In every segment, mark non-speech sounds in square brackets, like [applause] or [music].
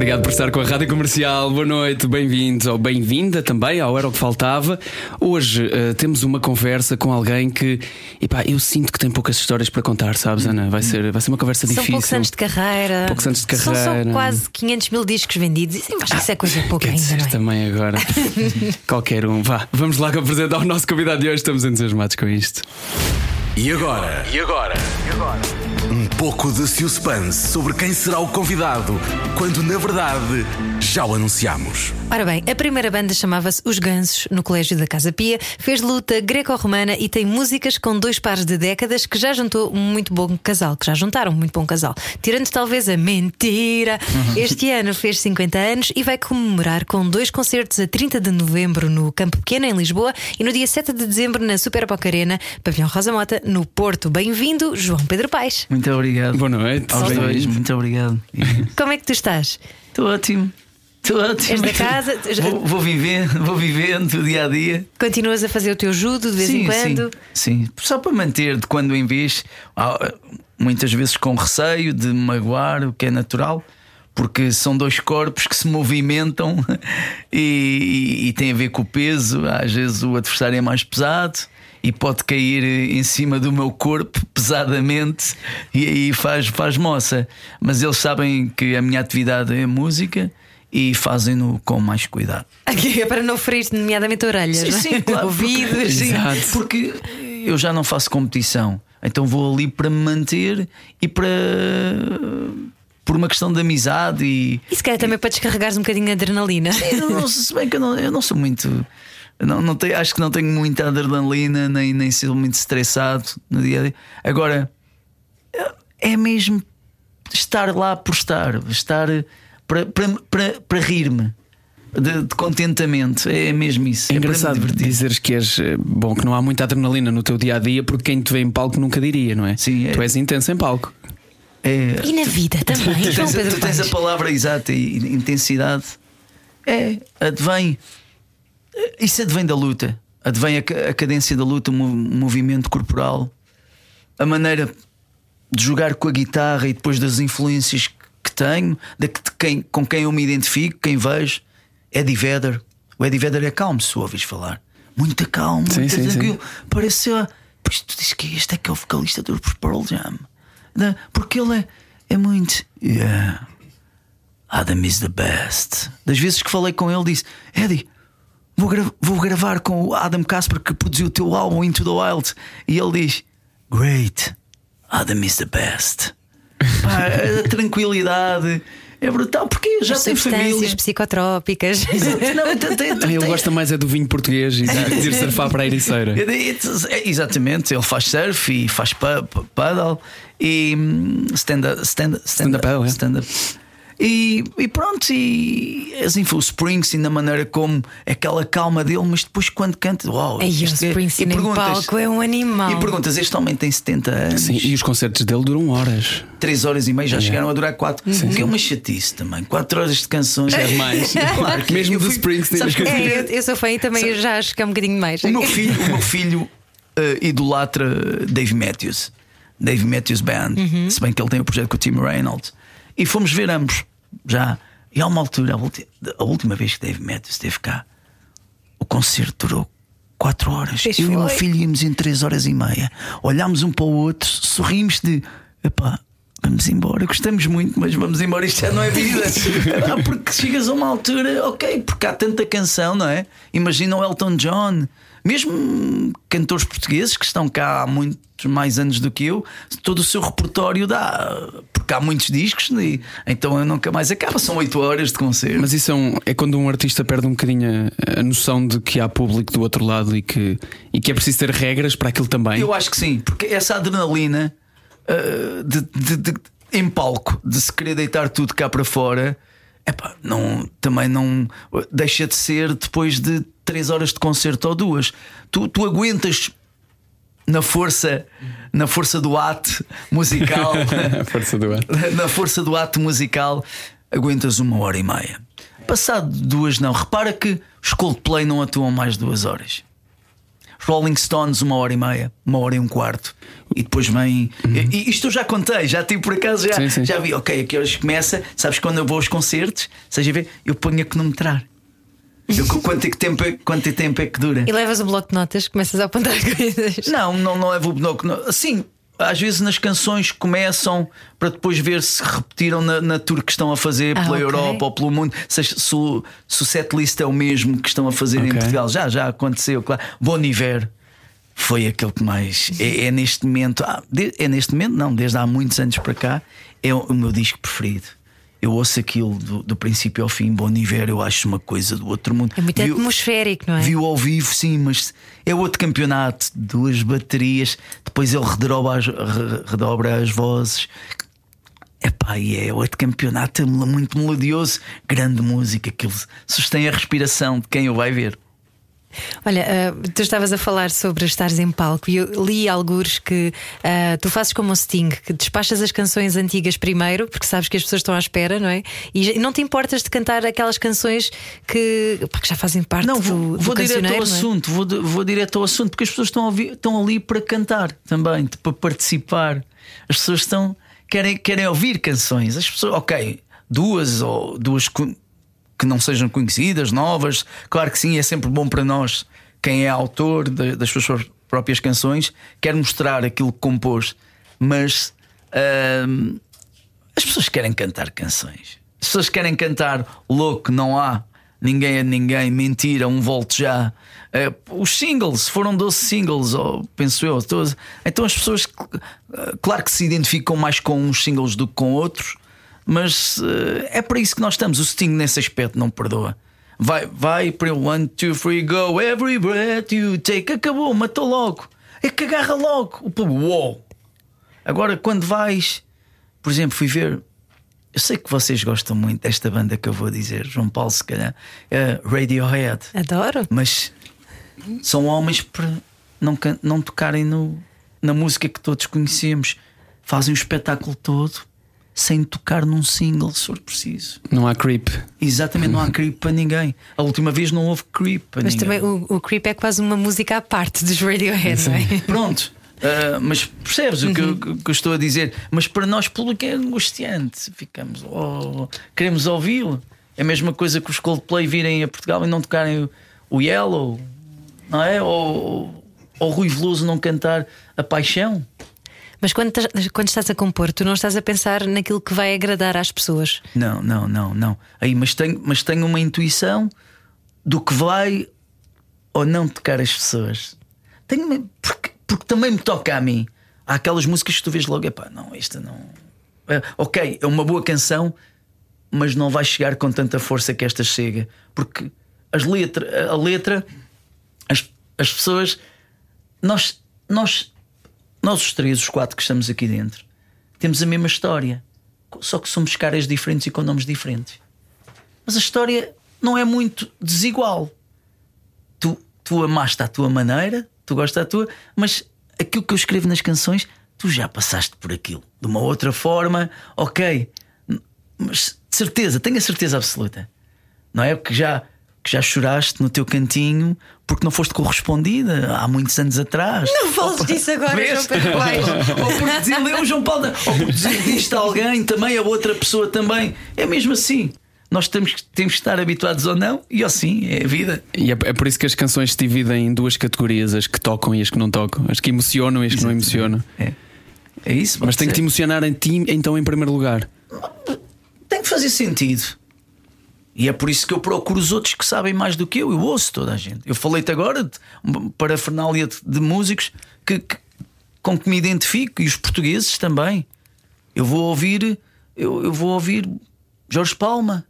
Obrigado por estar com a Rádio Comercial. Boa noite, bem-vindos ou bem-vinda também ao Era o que Faltava. Hoje uh, temos uma conversa com alguém que, epá, eu sinto que tem poucas histórias para contar, sabes, Ana? Vai ser, vai ser uma conversa São difícil. poucos anos de carreira. Poucos anos de São carreira. só quase 500 mil discos vendidos. Isso, acho que isso é coisa pouca Quer ainda, dizer, não é? também agora. [laughs] Qualquer um. Vá, vamos lá apresentar o nosso convidado de hoje. Estamos entusiasmados com isto. E agora? E agora? Um pouco de suspense sobre quem será o convidado, quando na verdade já o anunciamos. Ora bem, a primeira banda chamava-se Os Gansos, no Colégio da Casa Pia, fez luta greco-romana e tem músicas com dois pares de décadas que já juntou um muito bom casal, que já juntaram um muito bom casal. Tirando talvez a mentira, [laughs] este ano fez 50 anos e vai comemorar com dois concertos a 30 de novembro no Campo Pequeno, em Lisboa, e no dia 7 de dezembro na Super Boca Arena, Pavilhão Rosa Mota, no Porto. Bem-vindo, João Pedro Paes. Muito obrigado. Boa noite. Aos dois, muito obrigado. Como é que tu estás? Estou ótimo. Estou ótimo. És da casa? Vou, vou vivendo, vou vivendo o dia a dia. Continuas a fazer o teu judo de vez em quando? Sim, sim. Só para manter de quando em vez, muitas vezes com receio de magoar, o que é natural. Porque são dois corpos que se movimentam [laughs] e, e, e tem a ver com o peso. Às vezes o adversário é mais pesado e pode cair em cima do meu corpo [laughs] pesadamente e aí faz, faz moça. Mas eles sabem que a minha atividade é música e fazem-no com mais cuidado. Aqui é para não ferir, nomeadamente orelhas, Sim, é? sim, claro. ouvidos. Porque, sim, porque eu já não faço competição, então vou ali para me manter e para. por uma questão de amizade e. E se calhar também para descarregares um bocadinho de adrenalina. Eu não, se bem que eu não, eu não sou muito. Não, não tenho, acho que não tenho muita adrenalina, nem, nem sou muito estressado no dia a dia. Agora, é mesmo estar lá por estar, estar para, para, para, para rir-me de, de contentamento. É mesmo isso. É me engraçado dizeres que és eh, bom, que não há muita adrenalina no teu dia a dia, porque quem te vê em palco nunca diria, não é? Sim, é. Tu és intenso em palco. É, E na vida também, Tu tens, tu tens a palavra exata e intensidade. É, advém. Isso advém da luta. Advém a, a cadência da luta, o mo- movimento corporal, a maneira de jogar com a guitarra e depois das influências que- tenho, de quem, com quem eu me identifico, quem vejo. Eddie Vedder. O Eddie Vedder é calmo, se ouves falar. Muito calmo, Sim, muito sim, sim. tranquilo. Parece. ah, Pois tu dizes que este é que é o vocalista do Pearl Jam. Não, Porque ele é, é muito. Yeah. Adam is the best. Das vezes que falei com ele, disse: Eddie, vou, gra- vou gravar com o Adam Casper que produziu o teu álbum Into the Wild. E ele diz: Great, Adam is the best. Pá, a tranquilidade é brutal, porque já As tem família. psicotrópicas. [laughs] Não, tem- tem- Ah, Ele tem- gosta mais é do vinho português e de ir surfar para a Ericeira. It's- é, Exatamente, ele faz surf e faz pa- pa- paddle e hum, stand-up. Stand, stand, Stand-up paddle, é. stand-up. E, e pronto, e assim foi o Springsteen, da maneira como aquela calma dele, mas depois quando canta, uau, Ei, o é- Springsteen e em palco é um animal. E perguntas: este homem tem 70 anos, Sim, e os concertos dele duram horas. 3 horas e meia, já chegaram a durar 4. O que é uma chatice também, 4 horas de canções É demais. [laughs] Claro que Mesmo do fui- Springsteen. sabes que eu fui- É, eu, eu sou fã e também já acho que é um bocadinho mais. O meu filho, o meu filho eh, idolatra Dave Matthews, Dave Matthews Band, se bem que ele tem o projeto com o Tim Reynolds. E fomos ver ambos já. E há uma altura, a, última vez que Dave Matthews esteve cá, o concerto durou 4 horas. Pois Eu e o meu foi. filho íamos em 3 horas e meia. Olhámos um para o outro, sorrimos de epá. Vamos embora, gostamos muito, mas vamos embora, isto já não é vida. [laughs] Porque chegas a uma altura, ok, porque há tanta canção, não é? Imagina o Elton John, mesmo cantores portugueses que estão cá há muitos mais anos do que eu, todo o seu repertório dá, porque há muitos discos, e, então eu nunca mais acaba, são 8 horas de concerto. Mas isso é, um- é quando um artista perde um bocadinho a, a noção de que há público do outro lado e que, e que é preciso ter regras para aquilo também. Eu acho que sim, porque essa adrenalina uh, de, de- de- em palco, de se querer deitar tudo cá para fora, epá, não, também não deixa de ser depois de três horas de concerto ou duas. Tu, tu aguentas na força, na força do ato musical, [laughs] força do ato. [laughs] na força do ato musical, aguentas uma hora e meia. Passado duas, não. Repara que os Coldplay não atuam mais duas horas. Rolling Stones, uma hora e meia, uma hora e um quarto. E depois vem. Uhum. E, isto eu já contei, já tive por acaso, já, sim, sim. já vi, ok, aqui horas começa. Sabes quando eu vou aos concertos, seja ver, eu ponho a cronometrar. Eu, quanto, é que tempo é, quanto é tempo é que dura? E levas o bloco de notas, começas a apontar [laughs] coisas. Não, não, não levo o bloco de notas. Sim, às vezes nas canções começam para depois ver se repetiram na, na tour que estão a fazer ah, pela okay. Europa ou pelo mundo, se, se, se, o, se o setlist é o mesmo que estão a fazer okay. em Portugal. Já, já aconteceu, claro. Bon Iver foi aquele que mais é, é neste momento, ah, é neste momento, não, desde há muitos anos para cá, é o, o meu disco preferido eu ouço aquilo do, do, princípio ao fim, Bom Iver, eu acho uma coisa do outro mundo. É muito atmosférico, não é? Viu ao vivo, sim, mas é outro campeonato, duas baterias, depois ele redobra as, redobra as vozes. Epá, e é outro campeonato muito melodioso, grande música, que sustém a respiração de quem o vai ver. Olha, uh, tu estavas a falar sobre estares em palco e eu li alguns que uh, tu fazes como o Sting, que despachas as canções antigas primeiro, porque sabes que as pessoas estão à espera, não é? E não te importas de cantar aquelas canções que, pá, que já fazem parte não, vou, do, vou do direto ao é? assunto, vou, vou direto ao assunto, porque as pessoas estão, ouvir, estão ali para cantar também, para participar. As pessoas estão querem, querem ouvir canções. As pessoas, ok, duas ou duas que não sejam conhecidas, novas. Claro que sim, é sempre bom para nós, quem é autor de, das suas próprias canções, quer mostrar aquilo que compôs, mas as pessoas querem cantar canções. As pessoas querem cantar louco, não há. Ninguém é ninguém, mentira, um volto já. Uh, os singles foram 12 singles, oh, penso eu. 12. Então as pessoas, claro que se identificam mais com uns singles do que com outros, mas uh, é para isso que nós estamos. O Sting nesse aspecto não perdoa. Vai, vai para o one, two, three, go. Every breath you take. Acabou, matou logo. É que agarra logo. O povo, uou. Agora, quando vais, por exemplo, fui ver. Eu sei que vocês gostam muito desta banda que eu vou dizer, João Paulo, se calhar. Uh, Radiohead. Adoro. Mas são homens para não, não tocarem no, na música que todos conhecemos. Fazem o espetáculo todo sem tocar num single, se for preciso. Não há creep. Exatamente, não há [laughs] creep para ninguém. A última vez não houve creep para mas ninguém. Mas também o, o, creep é quase uma música à parte dos Radiohead, não é? Pronto. Uh, mas percebes uhum. o que eu, que eu, estou a dizer? Mas para nós, público, é angustiante. Ficamos, oh, queremos ouvi-lo. É a mesma coisa que os Coldplay virem a Portugal e não tocarem o, o Yellow, não é? Ou, ou o Rui Veloso não cantar a paixão. Mas quando, quando estás a compor, tu não estás a pensar naquilo que vai agradar às pessoas. Não, não, não, não. Aí, mas tenho, mas tenho uma intuição do que vai ou não tocar as pessoas. Tenho, porque, porque também me toca a mim. Há aquelas músicas que tu vês logo, epá, não, esta não. É, ok, é uma boa canção, mas não vai chegar com tanta força que esta chega. Porque as letra, a letra, as, as pessoas, nós, nós nós os três, os quatro que estamos aqui dentro, temos a mesma história, só que somos caras diferentes e com nomes diferentes. Mas a história não é muito desigual. Tu, tu amaste à tua maneira, tu gostas da tua, mas aquilo que eu escrevo nas canções, tu já passaste por aquilo de uma outra forma, ok, mas de certeza, tenho a certeza absoluta, não é? Porque já que já choraste no teu cantinho porque não foste correspondida há muitos anos atrás. Não fales disso agora, João Pedro [laughs] Ou porque desiludiu João Paulo, ou porque desiludiste alguém também, a outra pessoa também. É mesmo assim. Nós temos, temos que estar habituados ou não, e assim é a vida. E é, é, por isso que as canções se dividem em duas categorias: as que tocam e as que não tocam, as que emocionam e as que não emocionam. É, é isso. Mas tem que te emocionar em ti, então, em primeiro lugar. Tem que fazer sentido. E é por isso que eu procuro os outros que sabem mais do que eu. Eu ouço toda a gente. Eu falei-te agora de parafernália de, de músicos que, que, com que me identifico e os portugueses também. Eu vou ouvir, eu, eu vou ouvir Jorge Palma.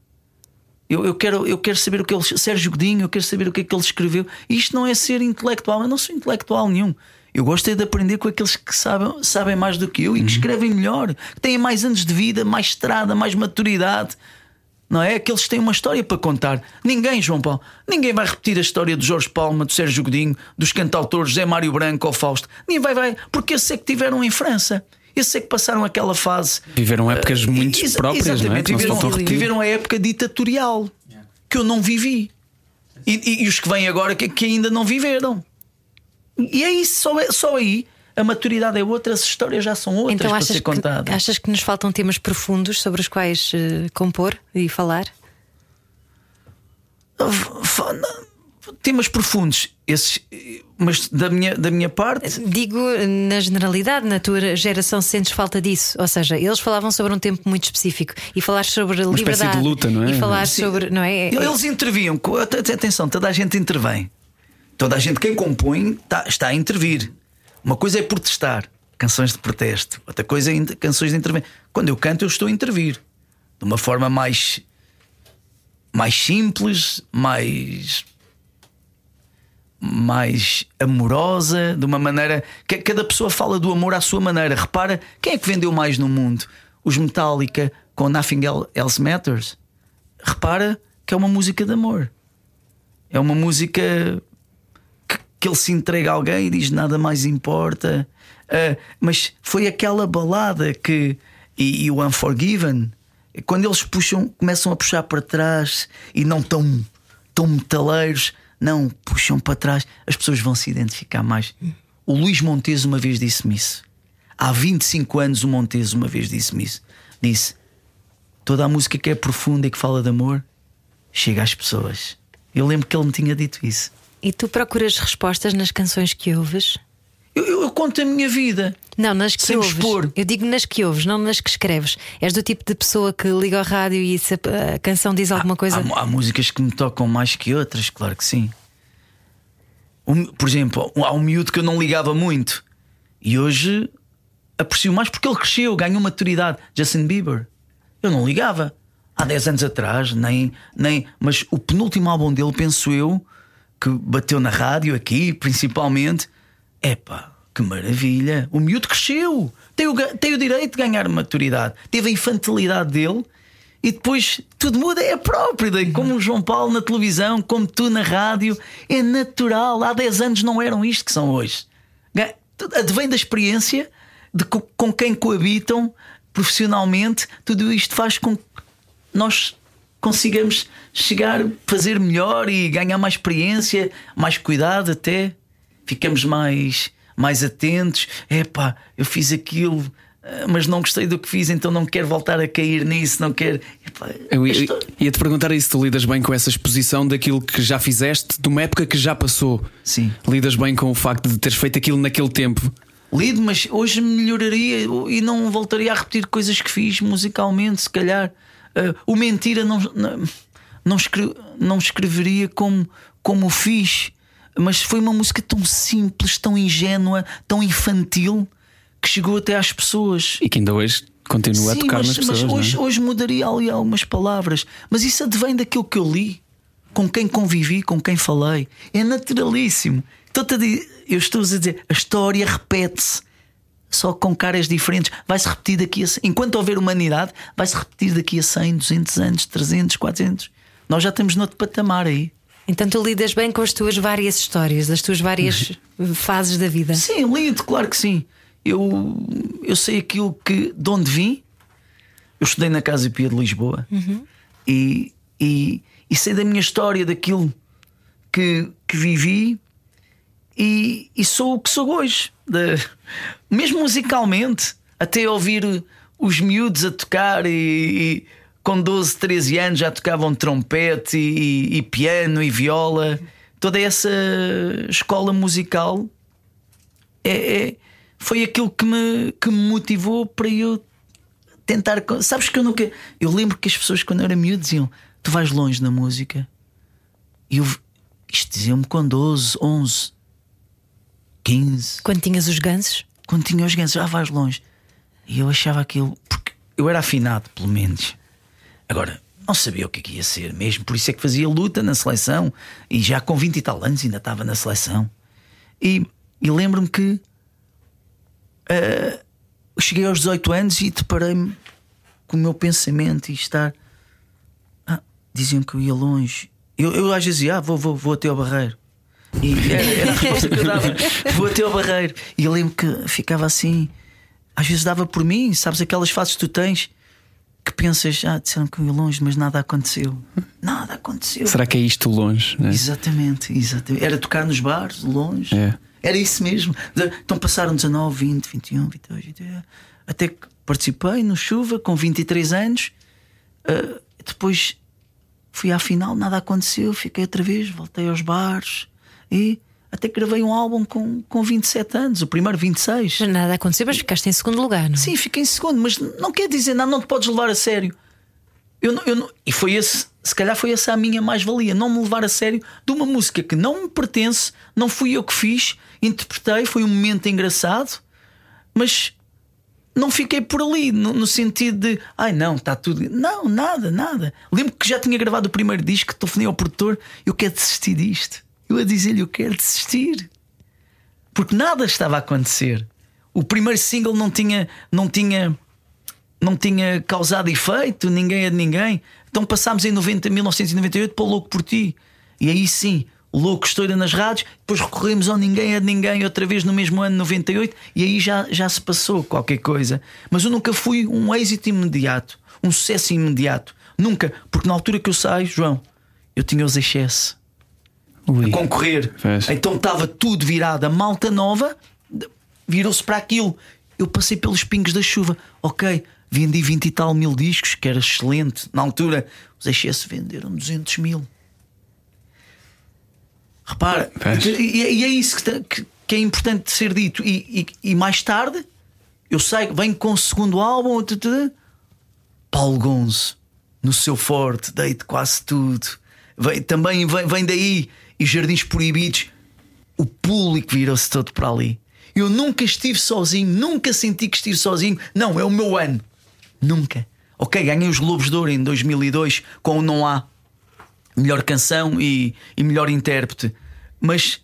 Eu, eu, quero, eu quero saber o que ele. Sérgio Godinho, eu quero saber o que é que ele escreveu. Isto não é ser intelectual, eu não sou intelectual nenhum. Eu gosto é de aprender com aqueles que sabem, sabem mais do que eu e que uhum. escrevem melhor, que têm mais anos de vida, mais estrada, mais maturidade Não é? Aqueles que têm uma história para contar. Ninguém, João Paulo, ninguém vai repetir a história de Jorge Palma, do Sérgio Godinho, dos cantautores José Mário Branco ou Fausto. Ninguém vai, vai, porque esses é que tiveram em França. Esses é que passaram aquela fase. Viveram épocas uh, muito próprias, exatamente, não é? Viveram, viveram a época ditatorial que eu não vivi. E, e, e os que vêm agora que, que, ainda não viveram. E é isso, só, é, só aí a maturidade é outra, as histórias já são outras então, para ser contadas. Que, achas que nos faltam temas profundos sobre os quais uh, compor e falar? Temas profundos, esses, mas da minha, da minha parte. Digo na generalidade, na tua geração, sentes falta disso? Ou seja, eles falavam sobre um tempo muito específico e falar sobre a Uma liberdade. de luta, não é? E falar sobre. Não é? Eles interviam, atenção, toda a gente intervém. Toda a gente, quem compõe, está, está a intervir. Uma coisa é protestar, canções de protesto. Outra coisa é canções de intervenção. Quando eu canto, eu estou a intervir de uma forma mais mais simples, mais mais amorosa, de uma maneira que cada pessoa fala do amor à sua maneira. Repara, quem é que vendeu mais no mundo? Os Metallica com Nothing Else Matters. Repara que é uma música de amor. É uma música que ele se entrega a alguém e diz nada mais importa. Uh, mas foi aquela balada que. E, e, o Unforgiven, quando eles puxam, começam a puxar para trás e não tão, tão metaleiros, não, puxam para trás, as pessoas vão se identificar mais. O Luís Montes uma vez disse-me isso. Há 25 anos o Montes uma vez disse-me isso. Disse: toda a música que é profunda e que fala de amor chega às pessoas. Eu lembro que ele me tinha dito isso. E tu procuras respostas nas canções que ouves? Eu, eu, eu conto a minha vida. Não, nas que ouves. Expor. Eu digo nas que ouves, não nas que escreves. És do tipo de pessoa que liga ao rádio e se a canção diz alguma há, coisa. Há, há, músicas que me tocam mais que outras, claro que sim. Um, por exemplo, há um miúdo que eu não ligava muito e hoje aprecio mais porque ele cresceu, ganhou maturidade. Justin Bieber. Eu não ligava há 10 anos atrás, nem, nem. Mas o penúltimo álbum dele, penso eu, que bateu na rádio aqui, principalmente. Epá, que maravilha! O miúdo cresceu, tem o, tem o direito de ganhar maturidade, teve a infantilidade dele e depois tudo muda, é próprio. Como o João Paulo na televisão, como tu na rádio, é natural. Há 10 anos não eram isto que são hoje. Advém da experiência de com quem coabitam profissionalmente, tudo isto faz com que nós consigamos chegar, fazer melhor e ganhar mais experiência, mais cuidado até. Ficamos mais, mais atentos. Epá, eu fiz aquilo, eh, mas não gostei do que fiz, então não quero voltar a cair nisso, não quero. Epá, eu ia, estou... ia te perguntar isso: tu lidas bem com essa exposição daquilo que já fizeste, de uma época que já passou? Sim. Lidas bem com o facto de teres feito aquilo naquele tempo? Lido, mas hoje melhoraria e não voltaria a repetir coisas que fiz musicalmente, se calhar. Uh, o mentira não, não, não, escre, não escreveria como, como o fiz, mas foi uma música tão simples, tão ingênua, tão infantil que chegou até às pessoas. E que ainda hoje continua Sim, a tocar mas, nas pessoas. Mas hoje, é? hoje mudaria ali algumas palavras, mas isso advém daquilo que eu li, com quem convivi, com quem falei. É naturalíssimo. Estou eu estou a dizer, a história repete-se só com caras diferentes. Vai-se repetir daqui a. Enquanto houver humanidade, vai-se repetir daqui a 100, 200 anos, 300, 400. Nós já estamos noutro patamar aí. Então tu lidas bem com as tuas várias histórias, as tuas várias fases da vida? Sim, lido, claro que sim. Eu, eu sei aquilo que. de onde vim. Eu estudei na Casa Pia de Lisboa uhum. e, e, e sei da minha história, daquilo que, que vivi e, e sou o que sou hoje. De, mesmo musicalmente, até ouvir os miúdos a tocar e, e com 12, 13 anos já tocavam trompete e, e, piano e viola. Toda essa escola musical é, é, foi aquilo que me, que me motivou para eu tentar. Sabes que eu nunca. Eu lembro que as pessoas, quando eu era miúdo, diziam: Tu vais longe na música. E eu, isto diziam-me com 12, 11. 15. Quando tinhas os gansos? Quando tinha os gansos, já vais longe. E eu achava aquilo. Porque eu era afinado, pelo menos. Agora, não sabia o que, é que ia ser mesmo, por isso é que fazia luta na seleção. E já com 20 e tal anos ainda estava na seleção. E, e lembro-me que. Uh, cheguei aos 18 anos e deparei-me com o meu pensamento e estar. diziam que eu ia longe. Eu, eu às vezes ia, ah, vou, vou, vou até ao barreiro. E era, a resposta que eu dava: vou até ao barreiro. E eu lembro que ficava assim, às vezes dava por mim, sabes, aquelas fases que tu tens que pensas, ah, disseram que eu ia longe, mas nada aconteceu. Nada aconteceu. Será que é isto longe? Né? Exatamente, exatamente. Era tocar nos bares, longe. É. Era isso mesmo. Então passaram 19, 20, 21, 22, 23, até que participei no Chuva com 23 anos. Uh, depois fui à final, nada aconteceu. Fiquei outra vez, voltei aos bares e até gravei um álbum com, com 27 anos, o primeiro 26. Mas nada aconteceu, mas ficaste em segundo lugar, não? Sim, fiquei em segundo, mas não quer dizer nada, não te podes levar a sério. Eu, não, eu não, e foi esse, se calhar foi essa a minha mais-valia, não me levar a sério de uma música que não me pertence, não fui eu que fiz, interpretei, foi um momento engraçado, mas não fiquei por ali, no, no sentido de ai não, está tudo. Não, nada, nada. Lembro que já tinha gravado o primeiro disco, telefonei ao produtor, eu quero desistir disto. Eu a dizer-lhe, eu quero desistir. Porque nada estava a acontecer. O primeiro single não tinha, não tinha, não tinha causado efeito, ninguém é de ninguém. Então passámos em 90, 1998 para o Louco por Ti. E aí sim, louco estoura nas rádios, depois recorremos ao Ninguém é de Ninguém outra vez no mesmo ano 98 e aí já, já se passou qualquer coisa. Mas eu nunca fui um êxito imediato, um sucesso imediato. Nunca, porque na altura que eu saio, João, eu tinha os excessos a concorrer. Então estava tudo virado. A malta nova virou-se para aquilo. Eu passei pelos pingos da chuva. Ok, vendi 20 e tal mil discos, que era excelente. Na altura, os excessos venderam 200 mil. Repara, e, e, é isso que, que, que, é importante ser dito. E, e, e, mais tarde, eu saio, venho com o segundo álbum. Paulo Gonzo, no seu forte, deito quase tudo. Vem, também vem, vem daí e Jardins Proibidos, o público virou-se todo para ali. Eu nunca estive sozinho, nunca senti que estive sozinho. Não, é o meu ano. Nunca. Ok, ganhei os Globos de Ouro em 2002 com o Não Há. Melhor canção e, e melhor intérprete. Mas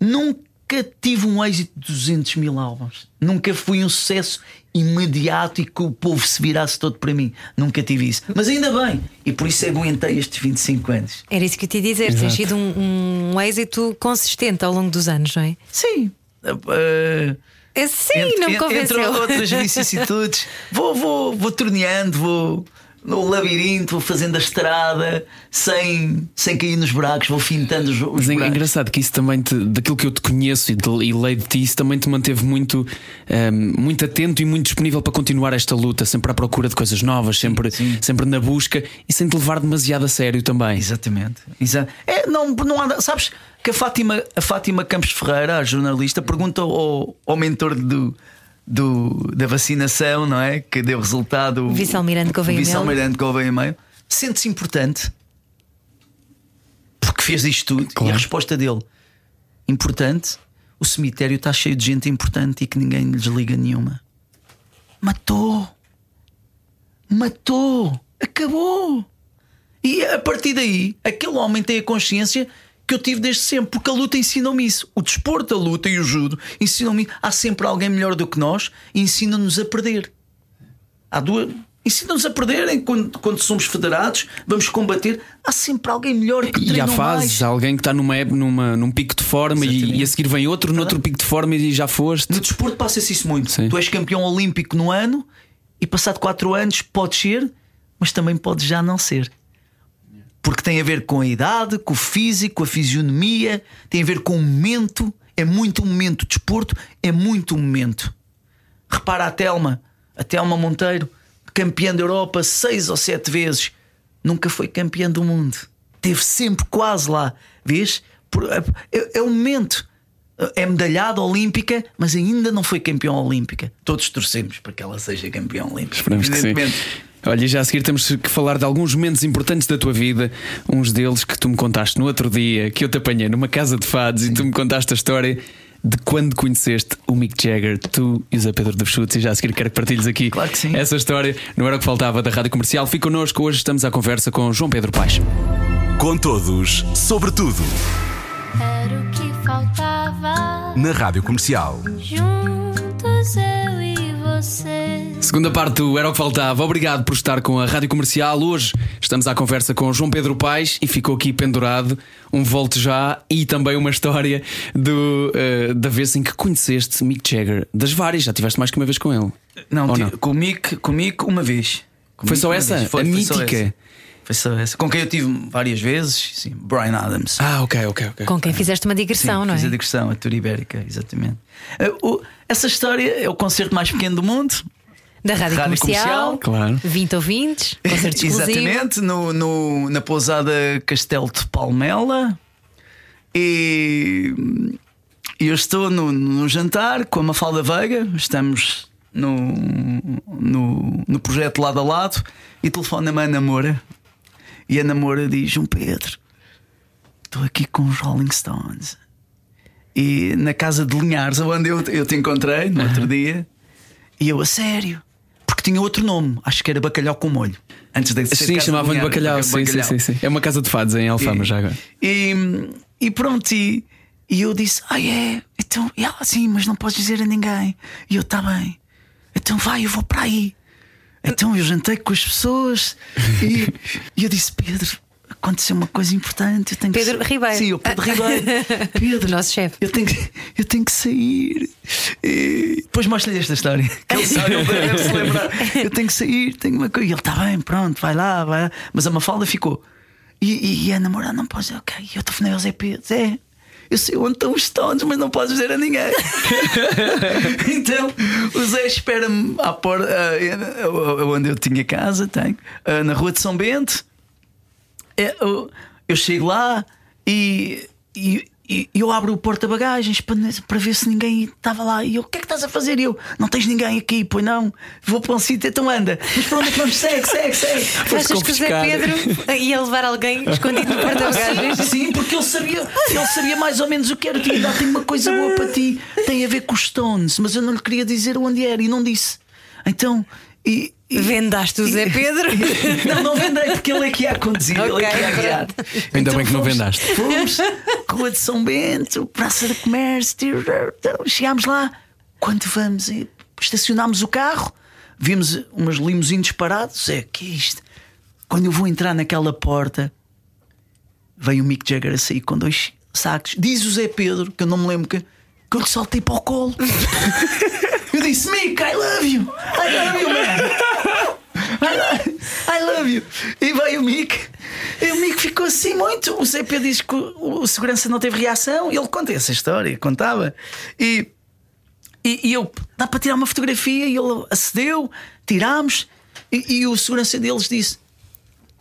nunca tive um êxito de 200 mil álbuns. Nunca fui um sucesso imediato e que o povo se virasse todo para mim. Nunca tive isso. Mas ainda bem. E por isso aguentei estes 25 anos. Era isso que eu te ia dizer. Tem sido um, um, êxito consistente ao longo dos anos, não é? Sim. Uh, Sim, entre, não me convenceu. Entre outras [laughs] vicissitudes, vou, vou, vou torneando, vou no labirinto, vou fazendo a estrada sem, sem cair nos buracos, vou fintando os, os Mas é engraçado que isso também, te, daquilo que eu te conheço e, e leio de ti, isso também te manteve muito, um, muito atento e muito disponível para continuar esta luta, sempre à procura de coisas novas, sempre, sim, sim. sempre na busca e sem te levar demasiado a sério também. Exatamente. Exa é, não, não há, sabes que a Fátima, a Fátima Campos Ferreira, a jornalista, pergunta ao, ao mentor do do, da vacinação, não é? Que deu resultado. O vice-almirante Gouveia Vice-almirante Gouveia Meio. Sente-se importante porque fez isto tudo. Claro. E a resposta dele: importante. O cemitério está cheio de gente importante e que ninguém lhes liga nenhuma. Matou. Matou. Acabou. E a partir daí, aquele homem tem a consciência que eu tive desde sempre, porque a luta ensinou-me isso. O desporto, a luta e o judo ensinam-me. Há sempre alguém melhor do que nós e ensinam-nos a perder. Há duas. Ensinam-nos a perderem quando, quando somos federados, vamos combater. Há sempre alguém melhor que E há fases, mais. alguém que está numa, numa, num pico de forma e, e, a seguir vem outro, noutro pico de forma e já foste. No desporto passa-se isso muito. Sim. Tu és campeão olímpico no ano e passado 4 anos podes ser, mas também podes já não ser porque tem a ver com a idade, com o físico, com a fisionomia, tem a ver com o momento. É muito um momento. Desporto é muito um momento. Repara a Telma, a Telma Monteiro, campeã da Europa seis ou sete vezes, nunca foi campeã do mundo. Teve sempre quase lá. Vês? É, é o momento. É medalhada olímpica, mas ainda não foi campeã olímpica. Todos torcemos para que ela seja campeã olímpica. Esperamos que sim. Olha, já a seguir temos que falar de alguns momentos importantes da tua vida. Uns deles que tu me contaste no outro dia, que eu te apanhei numa casa de fados Sim. e tu me contaste a história de quando conheceste o Mick Jagger, tu e o Zé Pedro dos Chutes, e já a seguir quero que partilhes aqui claro que essa história. Não era o que faltava da rádio comercial. Fica connosco, hoje estamos à conversa com João Pedro Paes. Com todos, sobre tudo. Era o que faltava na rádio comercial. Juntos eu e você. Segunda parte do Era o que Faltava. Obrigado por estar com a Rádio Comercial. Hoje estamos à conversa com o João Pedro Paes e ficou aqui pendurado um volte já e também uma história do, uh, da vez em que conheceste Mick Jagger. Das várias, já tiveste mais que uma vez com ele. Não, não? com o Mick, com o Mick uma vez. Com Foi Mick só essa? Foi, A foi só mítica? essa. Foi só essa. Com quem eu tive várias vezes, sim, Brian Adams. Ah, ok, ok, ok. Com quem fizeste uma digressão, Sim, não é? Fiz a digressão, a Tour Ibérica, exatamente. Uh, o- essa história é o concerto mais pequeno do mundo. Da Rádio, Rádio Comercial, Comercial. Claro. 20 ouvintes, concerto. [laughs] Exatamente, no, no- na pousada Castelo de Palmela. E eu estou no, no jantar com a Mafalda Veiga, estamos no, no, no projeto lado a lado e telefona-me a Namora. E a Namora diz: João Pedro, estou aqui com os Rolling Stones. E na casa de Linhares, onde eu, eu te encontrei no outro dia, e eu a sério, porque tinha outro nome, acho que era Bacalhau com Molho. Antes de ser Sim, chamavam-lhe Linhares, bacalhau. Sim, sim, sim, sim. É uma casa de fados em Alfama E- já agora. E, e pronto, e, e eu disse: Ah, é? Então, e ela assim, mas não podes dizer a ninguém. E eu, tá bem, então vai, eu vou para aí. Então eu jantei com as pessoas e, [laughs] e eu disse: Pedro, aconteceu uma coisa importante. Eu tenho Pedro que... sa-" Ribeiro. Sim, o Pedro Ribeiro. [laughs] Pedro, Nosso chefe. Eu tenho, que, eu tenho que sair. E depois mostro-lhe esta história. Que ele sabe, ele deve se lembrar. Eu tenho que sair, tenho uma coisa. E ele está bem, pronto, vai lá, vai lá. Mas a Mafalda ficou. E, e, e a namorada não pode dizer, ok. Eu telefonei ao Zé Pedro. Zé, eu sei onde estão os stones, mas não podes dizer a ninguém. [laughs] então o Zé espera-me à porta, ah, onde eu tinha casa, tenho, ah, na rua de São Bento. É, eu, eu chego lá e, e, e eu abro o porta-bagagens para, para ver se ninguém estava lá. E eu, o que é que estás a fazer? E eu, não tens ninguém aqui, pois não. Vou para um sítio, então anda. Mas para onde é que vamos? Segue, segue, segue. [laughs] Achas que o Zé. Pedro ia levar alguém [laughs] escondido no porta-bagagens? Sim, porque ele sabia, ele sabia mais ou menos o que era. Tinha, "Ah, tenho uma coisa boa para ti, tem a ver com os Stones, mas eu não lhe queria dizer onde era e não disse. Então, e. Vendaste o Zé Pedro? [laughs] Não, não vendei porque ele é que ia conduzir, ele é que ia guiar. Ainda bem que não vendaste. Fomos, Rua de São Bento, Praça do Comércio, então, chegámos lá. Quando vamos, e estacionámos o carro, vimos umas limusines parados. É que é isto? Quando eu vou entrar naquela porta, veio o Mick Jagger a sair com dois sacos. Diz o Zé Pedro, que eu não me lembro que, que eu lhe saltei para o colo. [laughs] eu disse: Mick, I love you! I love you, man! I love, I love you! E veio o Mick. E o Mick ficou assim muito. O Pedro diz que o, o segurança não teve reação. E ele conta essa história, contava. E, e, e eu, dá para tirar uma fotografia? E ele acedeu, tirámos. E, e o segurança deles disse: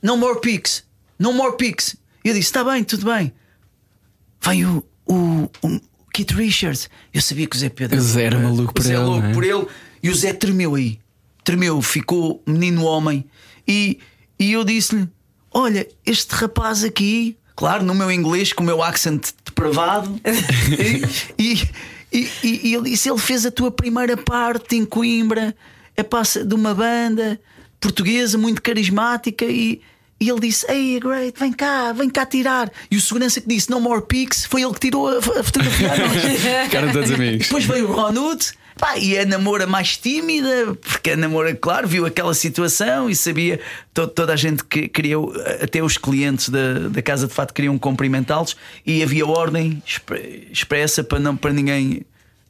No more pics, no more pics. E eu disse: Está bem, tudo bem. Veio o, o, o Keith Richards. Eu sabia que o Zé Pedro Zé era maluco o por Zé ele, louco é? por ele. E o Zé tremeu aí. Tremeu, ficou menino homem. E, e eu disse-lhe: Olha, este rapaz aqui, claro, no meu inglês, com o meu accent depravado, e, [laughs] e, e, e- e ele disse: Ele fez a tua primeira parte em Coimbra, é passa de uma banda portuguesa muito carismática. E, e ele disse: Hey, great, vem cá, vem cá tirar. E o segurança que disse: No more pics, foi ele que tirou a, fotografia. Ficaram [laughs] todos amigos. Depois veio o Ronud pá, e a namora mais tímida, porque a namora, claro, viu aquela situação e sabia to- toda a gente que queria, até os clientes da, da Casa de Fato queriam cumprimentá-los e havia ordem expre- expressa para, não, para ninguém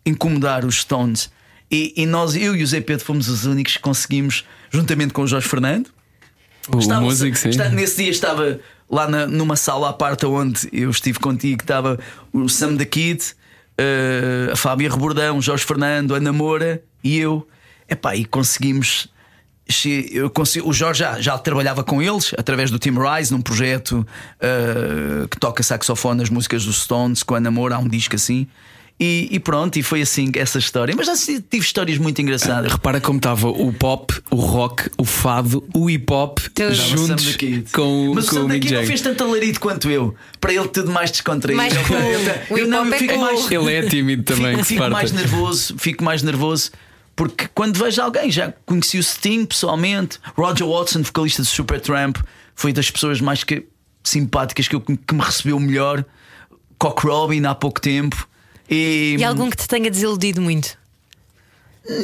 incomodar os Stones. E, e nós, eu e o Zé Pedro, fomos os únicos que conseguimos, juntamente com o Jorge Fernando, O Estava- músico, sim. está- nesse dia estava lá na- numa sala à parte onde eu estive contigo, estava o Sam da Kid, eh, a Fábia Rebordão, Jorge Fernando, a Namora e eu. Epá, e conseguimos. Eu consegui- o Jorge já, já trabalhava com eles através do Team Rise num projeto eh, que toca saxofone nas músicas dos Stones com a Namora, há um disco assim. E, e pronto, e foi assim essa história. Mas já tive histórias muito engraçadas. Repara como estava o pop, o rock, o fado, o hip hop juntos com, Mas com o o Sam daqui não fez tanto alarido quanto eu. Para ele tudo mais descontraído. Mais Eu- cool. eu- O eu não, eu é fico cool. mais. Ele é tímido também, Fico, fico mais nervoso, fico mais nervoso. Porque quando vejo alguém, já conheci o Sting pessoalmente, Roger Watson, vocalista de Supertramp, foi das pessoas mais que, simpáticas que, eu, que me recebeu melhor. Cock Robin há pouco tempo. E, E algum que te tenha desiludido muito?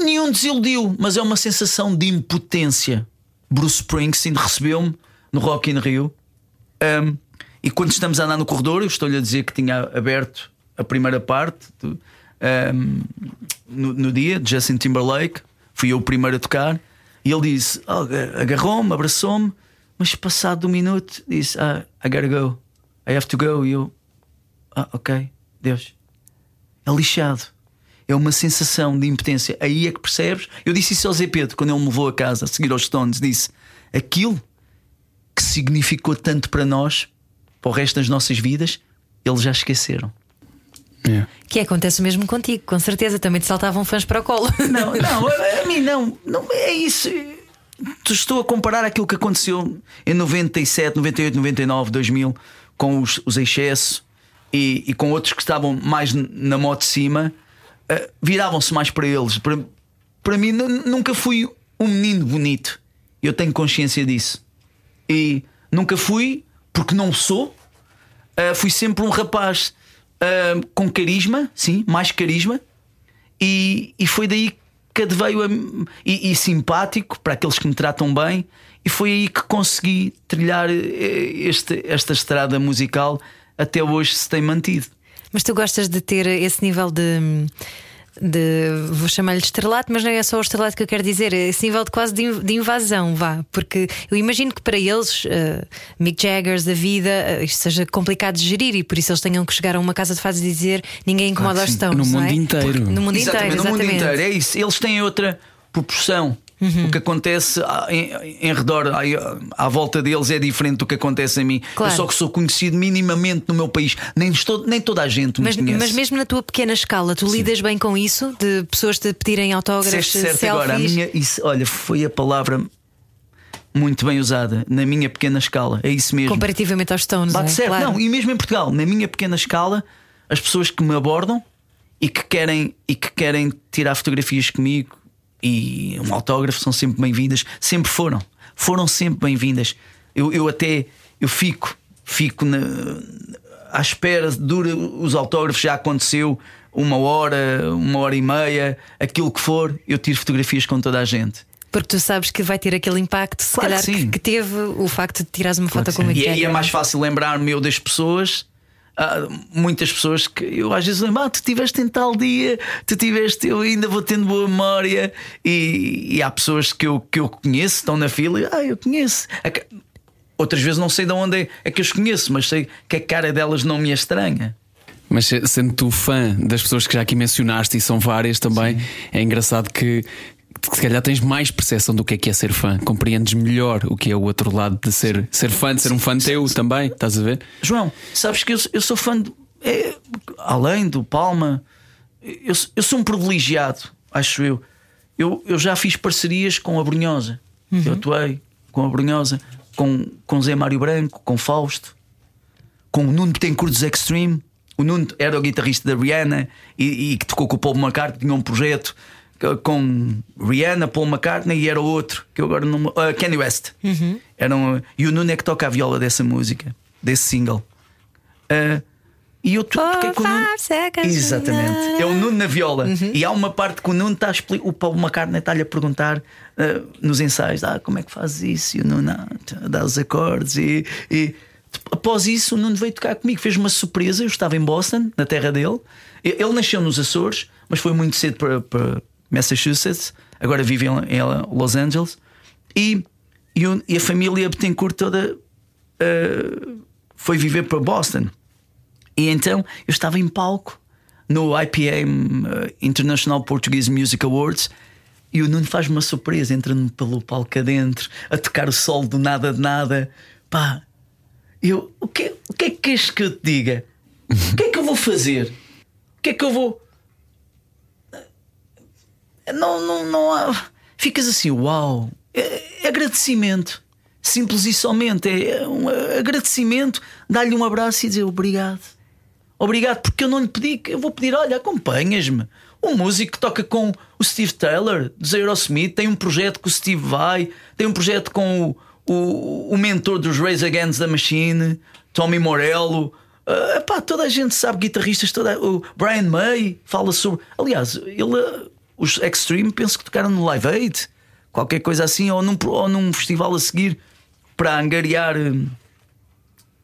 Nenhum desiludiu, mas é uma sensação de impotência. Bruce Springsteen recebeu-me no Rock in Rio. Um, e quando estamos a andar no corredor, eu estou-lhe a dizer que tinha aberto a primeira parte do, um, no, no, dia de Justin Timberlake. Fui eu o primeiro a tocar. E ele disse: oh, agarrou-me, abraçou-me, mas passado um minuto disse: ah, I gotta go, I have to go. E eu, ah, ok, Deus. É lixado. É uma sensação de impotência. Aí é que percebes. Eu disse isso ao Zé Pedro quando ele me levou a casa a seguir aos Stones. Disse: aquilo que significou tanto para nós, para o resto das nossas vidas, eles já esqueceram. É. Que acontece mesmo contigo, com certeza. Também te saltavam fãs para o colo. [laughs] Não, não, [laughs] a, mim não, não é isso. Estou a comparar aquilo que aconteceu em 97, 98, 99, 2000 com os, os excessos e, e com outros que estavam mais na moto de cima, uh, viravam-se mais para eles. Para, para mim, nunca fui um menino bonito. Eu tenho consciência disso. E nunca fui, porque não sou. Uh, fui sempre um rapaz uh, com carisma, sim, mais carisma, e, e foi daí que veio a, e, e, simpático para aqueles que me tratam bem, e foi aí que consegui trilhar este, esta estrada musical até hoje se tem mantido. Mas tu gostas de ter esse nível de de vou chamar-lhe estrelato, mas não é só o estrelato que eu quero dizer, é esse nível de quase de invasão, vá, porque eu imagino que para eles, uh, Mick Jaggers da vida, uh, isto seja complicado de gerir e por isso eles tenham que chegar a uma casa de fases e dizer ninguém incomoda claro, os Stones. No mundo é? inteiro. no mundo exatamente, inteiro, exatamente. No mundo inteiro, é isso. Eles têm outra proporção. Uhum. O que acontece em, em redor, à, à, volta deles, é diferente do que acontece a mim. Claro. Eu só que sou conhecido minimamente no meu país, nem, estou, nem toda a gente mas, me conhece. Mas mesmo na tua pequena escala, tu Sim. lidas bem com isso? De pessoas te pedirem autógrafos? Certo, certo agora, a minha, isso, olha, foi a palavra muito bem usada na minha pequena escala. É isso mesmo. Comparativamente aos Stones. Bate é? certo, claro. não, e mesmo em Portugal, na minha pequena escala, as pessoas que me abordam e que querem, e que querem tirar fotografias comigo e um autógrafo são sempre bem-vindas, sempre foram, foram sempre bem-vindas. Eu, eu até eu fico, fico na, à espera, dura os autógrafos, já aconteceu uma hora, uma hora e meia, aquilo que for, eu tiro fotografias com toda a gente. Porque tu sabes que vai ter aquele impacto, se claro calhar, que, que, teve o facto de tirares uma claro foto com o e, e é mais fácil lembrar-me eu das pessoas há muitas pessoas que eu às vezes lembro, ah, tu tiveste em tal dia, tu tiveste, eu ainda vou tendo boa memória. E, e há pessoas que eu, que eu conheço, estão na fila, e, ah, eu conheço. Outras vezes não sei de onde é, é que eu os conheço, mas sei que a cara delas não me é estranha. Mas sendo tu fã das pessoas que já aqui mencionaste e são várias também, Sim. é engraçado que se calhar tens mais percepção do que é que é ser fã, compreendes melhor o que é o outro lado de ser, ser fã, de ser um fã teu também, estás a ver? João, sabes que eu, eu sou fã, de, é, além do Palma, eu, eu sou um privilegiado, acho eu. Eu, eu já fiz parcerias com a Brunhosa, uhum. eu atuei com a Brunhosa, com, com Zé Mário Branco, com Fausto, com o Nuno Betancourt dos Extreme. O Nuno era o guitarrista da Rihanna e, e que tocou com o Paul McCartney, tinha um projeto com Rihanna, Paul McCartney e era outro, que eu agora não. Uh, Kanye West. Uhum. Era um, e o Nuno é que toca a viola dessa música, desse single. Uh, e eu tu, porque é o Nuno... Exatamente. É o Nuno na viola. Uhum. E há uma parte que o Nuno está a explicar. O Paul McCartney está-lhe a perguntar uh, nos ensaios: ah, como é que fazes isso? E o Nuno ah, dá os acordes. E, e, após isso, o Nuno veio tocar comigo, fez uma surpresa. Eu estava em Boston, na terra dele. Ele nasceu nos Açores, mas foi muito cedo para, para Massachusetts, agora vive em, Los Angeles, e, e, a família Betancourt toda uh, foi viver para Boston. E então eu estava em palco no IPM uh, International Portuguese Music Awards. E o Nuno faz uma surpresa, entrando pelo palco adentro, a tocar o solo do nada de nada. Pá, eu, o que, o que é que queres que eu te diga? O que é que eu vou fazer? O que é que eu vou. Não, não, não há. Ficas assim, uau! É, é agradecimento. Simples e somente. É um agradecimento. Dar-lhe um abraço e dizer obrigado. Obrigado, porque eu não lhe pedi. Eu vou pedir, olha, acompanhas-me. Um músico que toca com o Steve Taylor, dos Aerosmith, tem um projeto com o Steve Vai, tem um projeto com o, o, o mentor dos Raise Against the Machine, Tommy Morello. Uh, epá, toda a gente sabe, guitarristas, toda, o Brian May fala sobre. Aliás, ele os Extreme penso que tocaram no Live Aid, qualquer coisa assim, ou num, ou num festival a seguir para angariar,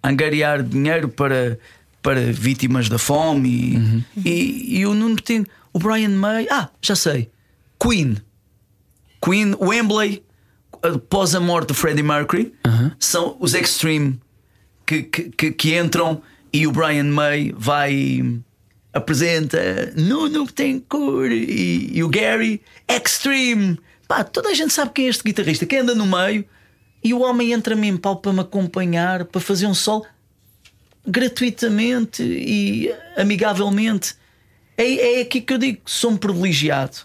angariar dinheiro para, para vítimas da fome. E, uhum. e, e o Nuno tem. O Brian May. Ah, já sei. Queen. Queen, Wembley, após a morte de Freddie Mercury, uhum. são os Extreme que, que, que, entram e o Brian May vai apresenta Nuno cor e, e, o Gary Extreme. Pá, toda a gente sabe quem é este guitarrista, quem anda no meio e o homem entra-me em pau para me acompanhar, para fazer um sol gratuitamente e amigavelmente. É, é aqui que eu digo: sou um privilegiado.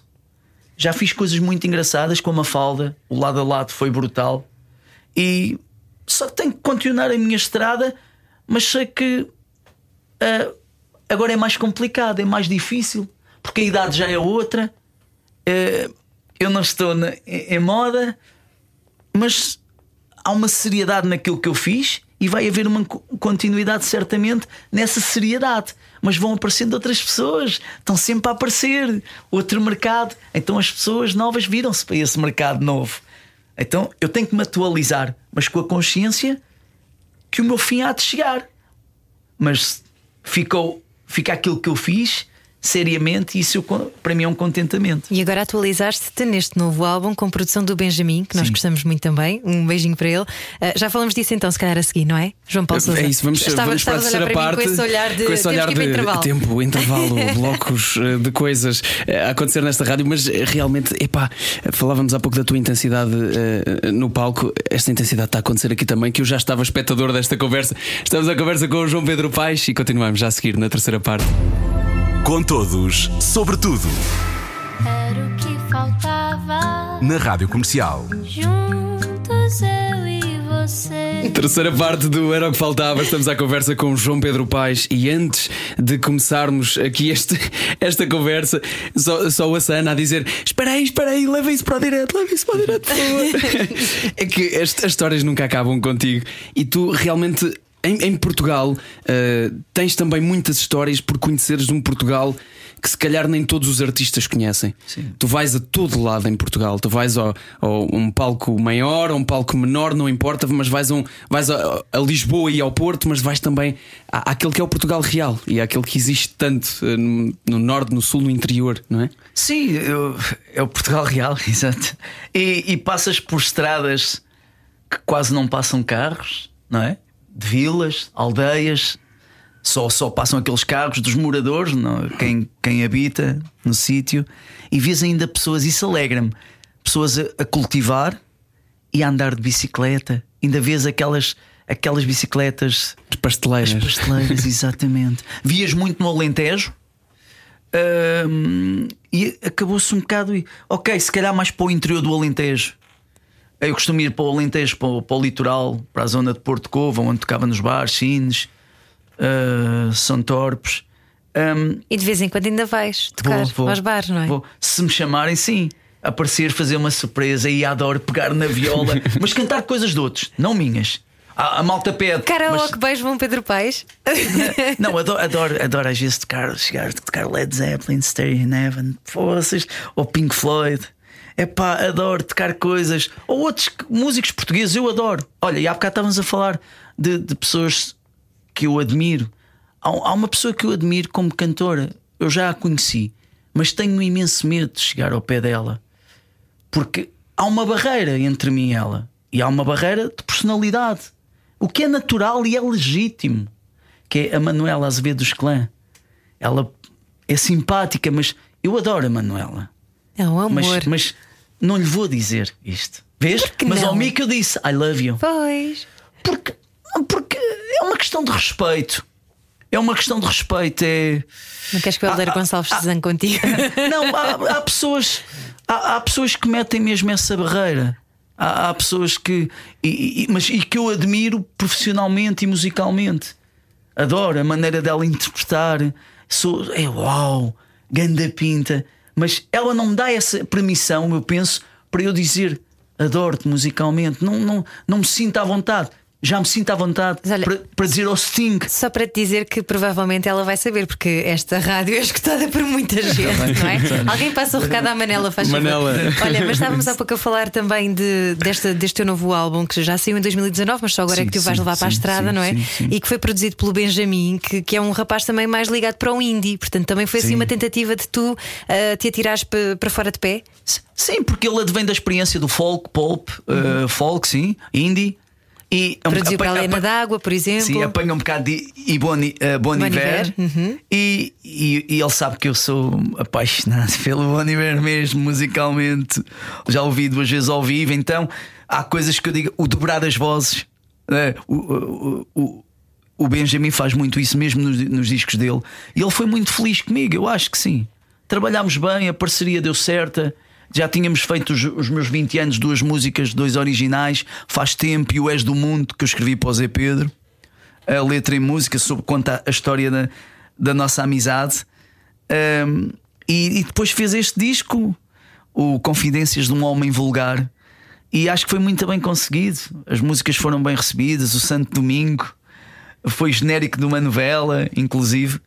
Já fiz coisas muito engraçadas com a Mafalda, o lado a lado foi brutal. E só tenho que continuar a minha estrada, mas sei que uh, agora é mais complicado, é mais difícil, porque a idade já é outra. Uh, eu não estou em moda, mas há uma seriedade naquilo que eu fiz e vai haver uma continuidade certamente nessa seriedade. Mas vão aparecendo outras pessoas, estão sempre a aparecer outro mercado. Então as pessoas novas viram-se para esse mercado novo. Então eu tenho que me atualizar, mas com a consciência que o meu fim há de chegar. Mas ficou, fica aquilo que eu fiz seriamente, e isso para mim é um contentamento. E agora atualizaste-te neste novo álbum com produção do Benjamin, que Sim. nós gostamos muito também. Um beijinho para ele. Uh, já falamos disso então, se calhar a seguir, não é? João Paulo Sousa. É isso, vamos, Estava, vamos para a terceira parte. com esse olhar de, com esse olhar de intervalo. tempo, intervalo, [laughs] blocos eh, de coisas eh, a acontecer nesta rádio, mas realmente, epá, falávamos há pouco da tua intensidade uh, no palco. Esta intensidade está a acontecer aqui também, que eu já estava espectador desta conversa. Estamos a conversa com o João Pedro Paes e continuamos já a seguir na terceira parte. Com todos, sobre tudo. Era o que faltava. Na Rádio Comercial. Juntos eu e você. Terceira parte do Era o que Faltava. Estamos à conversa com João Pedro Paes. E antes de começarmos aqui este, esta conversa, só, só a Sana a dizer: Espera aí, espera aí, leva isso para o direto, leva isso para o direto, por favor. [laughs] é que as, as histórias nunca acabam contigo e tu realmente em, em Portugal uh, tens também muitas histórias por conheceres de um Portugal que se calhar nem todos os artistas conhecem. Sim. Tu vais a todo lado em Portugal, tu vais a um palco maior, a um palco menor, não importa, mas vais, a, um, vais a, a, Lisboa e ao Porto, mas vais também à, àquele que é o Portugal real e àquele que existe tanto uh, no, no, norte, no sul, no interior, não é? Sim, eu, é o Portugal real, [laughs] exato. E, e passas por estradas que quase não passam carros, não é? De vilas, aldeias, só, só passam aqueles carros dos moradores, não, quem, quem habita no sítio, e vês ainda pessoas, isso alegra-me, pessoas a, a, cultivar e a andar de bicicleta, ainda vês aquelas, aquelas bicicletas de pasteleiras. As pasteleiras, [laughs] exatamente. Vias muito no Alentejo. e acabou-se um bocado. Ok, se calhar mais para o interior do Alentejo eu costumo ir para o Alentejo, para o, para o litoral, para a zona de Porto Covo, onde tocava nos bares, Sines, uh, São Torpes. Um, e de vez em quando ainda vais tocar vou, vou, aos bares, não é? Vou. Se me chamarem, sim. Aparecer, fazer uma surpresa e adoro pegar na viola, [laughs] mas cantar coisas de outros, não minhas. A, a malta pede. Karaoke, mas... beijo, João Pedro Paes. [laughs] não, adoro, adoro, adoro às vezes tocar, chegar, tocar Led Zeppelin, Stay in Heaven, vocês, ou Pink Floyd é pá, adoro tocar coisas. Ou outros músicos portugueses, eu adoro. Olha, e há bocado estávamos a falar de, de pessoas que eu admiro. Há, há, uma pessoa que eu admiro como cantora, eu já a conheci, mas tenho um imenso medo de chegar ao pé dela, porque há uma barreira entre mim e ela, e há uma barreira de personalidade, o que é natural e é legítimo. Que é a Manuela Azevedo dos Clã. Ela é simpática, mas eu adoro a Manuela. É um amor. Mas, mas não lhe vou dizer isto. Vês? Mas não? ao Mico eu disse I love you. Pois. Porque, porque é uma questão de respeito. É uma questão de respeito. É... Não queres que o Helder Gonçalves se zangue contigo? [laughs] Não, há, há pessoas. Há, há, pessoas que metem mesmo essa barreira. Há, há pessoas que. E, e, mas, e que eu admiro profissionalmente e musicalmente. Adoro a maneira dela interpretar. Sou, é uau, ganda pinta. Mas ela não me dá essa permissão, eu penso, para eu dizer adoro-te musicalmente. Não, não, não me sinto à vontade. Já me sinto à vontade olha- para, para dizer ao Sting. Só para te dizer que provavelmente ela vai saber, porque esta rádio é escutada por muita [laughs] gente, não é? Alguém passa o recado à Manela, faz favor. Manela. Olha, mas estávamos há pouco a falar também de, desta, deste teu novo álbum que já saiu em 2019, mas só agora é Sim, que tu vais sim, levar para a sim, estrada, sim, não é? sim, sim. E que foi produzido pelo Benjamin, que, que é um rapaz também mais ligado para o indie. Portanto, também foi assim Sim. uma tentativa de tu ah, te atirares pa- para fora de pé. Sim, porque ele advém da experiência do folk, pop, eh, folk, sim, indie. E Produziu boca- para a Helena d'Água, por exemplo. Sim, apanha um bocado de e Boni, uh, Bon Bon Iver. Iver, uhum. E, e, e ele sabe que eu sou apaixonado [laughs] pelo Bon Iver mesmo, musicalmente. Já ouvi duas vezes ao vivo, então há coisas que eu digo, o dobrar as vozes. né? O, o, o, o Benjamin faz muito isso mesmo nos, nos discos dele. E ele foi muito feliz comigo, eu acho que sim. Trabalhámos bem, a parceria deu certa. Já tínhamos feito os, os meus 20 anos, duas músicas, dois originais, Faz Tempo e O És do Mundo, que eu escrevi para o Zé Pedro a letra e música sobre conta a história da, da nossa amizade. Um, e, e depois fez este disco, o Confidências de um Homem Vulgar, e acho que foi muito bem conseguido. As músicas foram bem recebidas. O Santo Domingo foi genérico de uma novela, inclusive.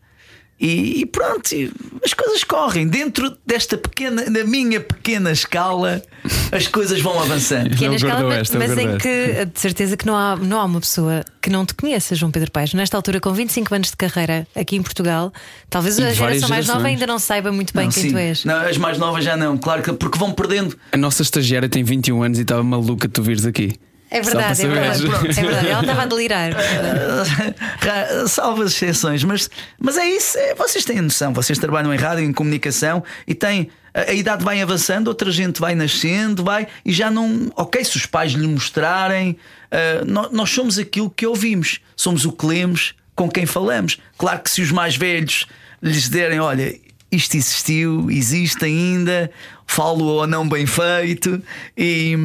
E, e pronto, e as coisas correm. Dentro desta pequena, na minha pequena escala, as coisas vão avançando. Que é Ele na escala, mas, esta, mas em que de certeza que não há, não há uma pessoa que não te conheça, João Pedro Paes. Nesta altura, com 25 anos de carreira aqui em Portugal, talvez a geração mais nova ainda não saiba muito bem Não, quem sim. tu és. Não, as mais novas já não, claro que porque vão perdendo. A nossa estagiária tem 21 anos e estava maluca de tu vires aqui. É verdade, é verdade. [laughs] É verdade, ela estava a delirar. [laughs] Ra- Salvo as exceções, mas, mas é isso. é- vocês têm noção, vocês trabalham em rádio, em comunicação e têm. A, a idade vai avançando, outra gente vai nascendo, vai e já não. Ok, se os pais lhe mostrarem, ah, nó- nós, somos aquilo que ouvimos, somos o que lemos, com quem falamos. Claro que se os mais velhos lhes derem, olha, isto existiu, existe ainda, falo ou não bem feito, e,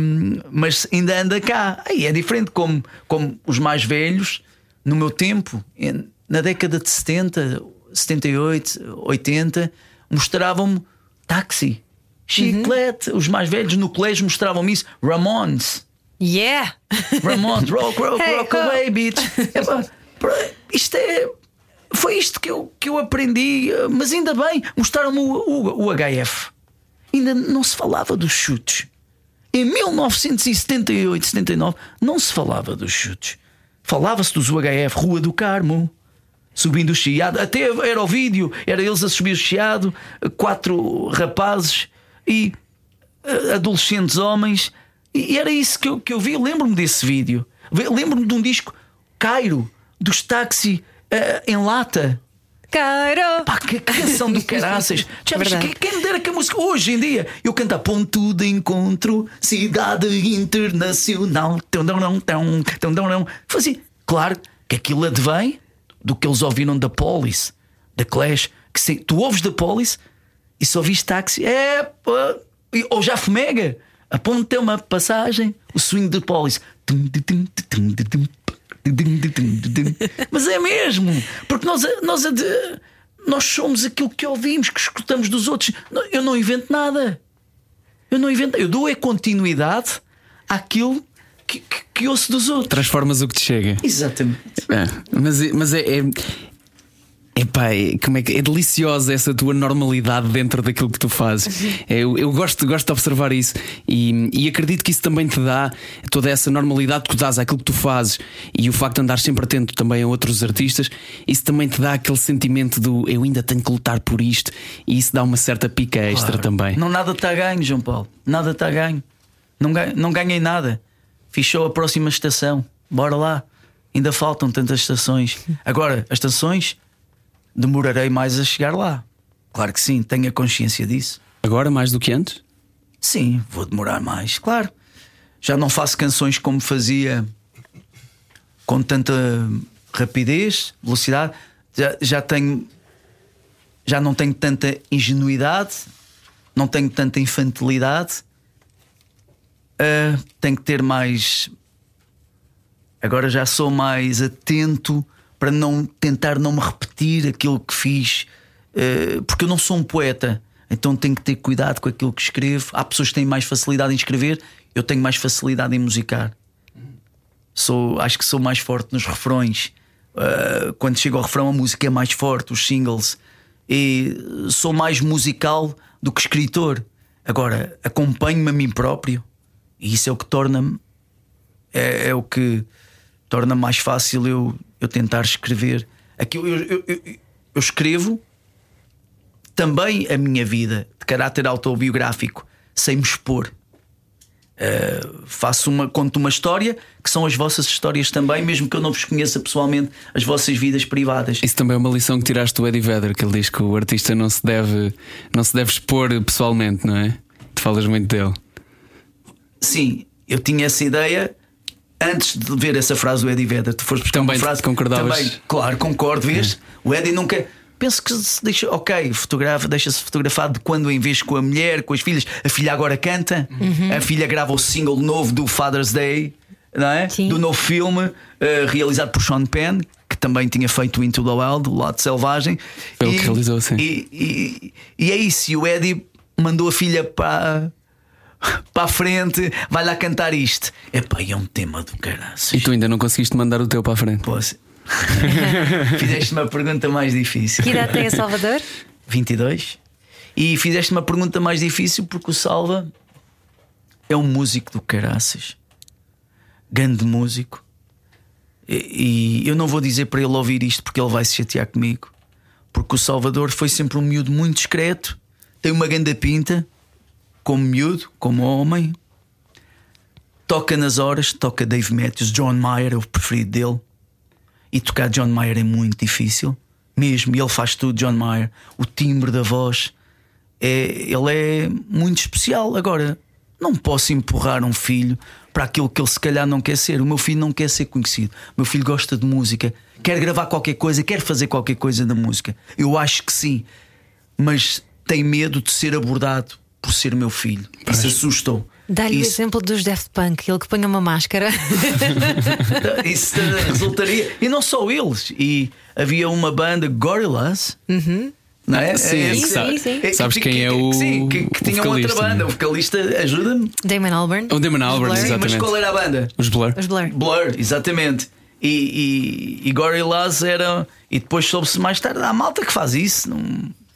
mas ainda anda cá. Aí é diferente como, como os mais velhos, no meu tempo, em- na década de 70, 78, 80, mostravam-me táxi, chiclete. Os mais velhos no colégio mostravam-me isso. Ramones. Yeah! Ramones, rock, rock, Hey, rock away, bitch. Pra- isto é. Foi isto que eu, que eu aprendi, mas ainda bem, mostraram-me o, o, o HF. Ainda não se falava dos chutes. Em 1978, 79, não se falava dos chutes. Falava-se dos UHF, Rua do Carmo, subindo o chiado. Até era o vídeo, era eles a subir o chiado, quatro rapazes e eh, adolescentes homens. E era isso que eu, que eu vi. Lembro-me desse vídeo. Lembro-me de um disco Cairo, dos táxi eh, em lata. Caro! Pá, que canção do [laughs] caraças! Viste, Verdade. quem, me dera que a música hoje em dia eu canto a ponto de encontro, cidade internacional. Tão, tão, tão, tão, tão, tão, tão. Fazia. Claro que aquilo advém do que eles ouviram da Police, da Clash. Que se, tu ouves da Police e só ouviste táxi. É, pá, ou já fomega. Aponta uma passagem, o swing de tum, tum, tum, mas é mesmo, porque nós, nós, nós somos aquilo que ouvimos, que escutamos dos outros. Eu não invento nada. Eu não invento, eu dou é continuidade àquilo que, que, que ouço dos outros. Transformas o que te chega. Exatamente. É, mas mas é. é... Epá, é, como é, que, é deliciosa essa tua normalidade dentro daquilo que tu fazes. É, Eu, eu gosto, gosto de observar isso e, e acredito que isso também te dá toda essa normalidade que tu dás àquilo que tu fazes e o facto de andar sempre atento também a outros artistas. Isso também te dá aquele sentimento do eu ainda tenho que lutar por isto e isso dá uma certa pica extra também. Não nada está a ganho, João Paulo. Nada está a ganho. Não, ganho. não ganhei nada. Fichou a próxima estação. Bora lá. Ainda faltam tantas estações. Agora, as estações demorarei mais a chegar lá. Claro que sim, tenho a consciência disso. Agora, mais do que antes? Sim, vou demorar mais, claro. Já não faço canções como fazia com tanta rapidez, velocidade. Já, já tenho. Já não tenho tanta ingenuidade, não tenho tanta infantilidade. Ah, tenho que ter mais. Agora já sou mais atento para não tentar não me repetir aquilo que fiz, eh, porque eu não sou um poeta, então tenho que ter cuidado com aquilo que escrevo. Há pessoas que têm mais facilidade em escrever, eu tenho mais facilidade em musicar. Sou, acho que sou mais forte nos refrões. Uh, quando chego ao refrão, a música é mais forte, os singles. E sou mais musical do que escritor. Agora, acompanho-me a mim próprio e isso é o que torna é, é, o que torna mais fácil eu, eu tentar escrever. Aqui eu, eu, eu, eu escrevo também a minha vida de caráter autobiográfico, sem me expor. Uh, faço uma, conto uma história que são as vossas histórias também, mesmo que eu não vos conheça pessoalmente, as vossas vidas privadas. Isso também é uma lição que tiraste do Eddie Vedder, que ele diz que o artista não se deve, não se deve expor pessoalmente, não é? Tu falas muito dele. Sim, eu tinha essa ideia antes de ver essa frase do Eddie Vedder. Tu foste também frase. concordavas? Também, claro, concordo, vês? É. O Eddie nunca penso que se deixa, ok, fotografa, deixa-se fotografar de quando em vez com a mulher, com as filhas. A filha agora canta, uhum. a filha grava o single novo do Father's Day, não é? Do novo filme, uh, realizado por Sean Penn, que também tinha feito Into the Wild, o lado selvagem. Pelo e, que realizou, sim. E, e, e é isso, e o Eddie mandou a filha para para a frente, vai lá cantar isto. Epá, é um tema do caralho. E tu ainda não conseguiste mandar o teu para a frente? Posso. [laughs] fizeste uma pergunta mais difícil. Que idade tem o Salvador? 22. E fizeste uma pergunta mais difícil porque o Salva é um músico do caraças. Grande músico. E, e eu não vou dizer para ele ouvir isto porque ele vai se chatear comigo. Porque o Salvador foi sempre um miúdo muito discreto, tem uma grande pinta, como miúdo, como homem. Toca nas horas, toca Dave Matthews, John Mayer é o preferido dele. E tocar John Mayer é muito difícil, mesmo. Ele faz tudo, John Mayer. O timbre da voz, é, ele é muito especial. Agora, não posso empurrar um filho para aquilo que ele se calhar não quer ser. O meu filho não quer ser conhecido. O meu filho gosta de música, quer gravar qualquer coisa, quer fazer qualquer coisa da música. Eu acho que sim, mas tem medo de ser abordado por ser meu filho. Isso assustou. Dá-lhe o exemplo dos Daft Punk, ele que põe uma máscara. [laughs] Isso resultaria. E não só eles. E havia uma banda, Gorillaz. Uhum. Não é? Sim, é, sim, sim. É, Sabes quem é o. Sim, que, que tinha outra banda. O vocalista, ajuda-me. Damon Albarn. O Damon Albarn, exatamente. Mas qual era a banda? Os Blur. Os Blur. Blur, exatamente. E, e, e Gorillaz era. E depois soube-se mais tarde. Há malta que faz isso. Não,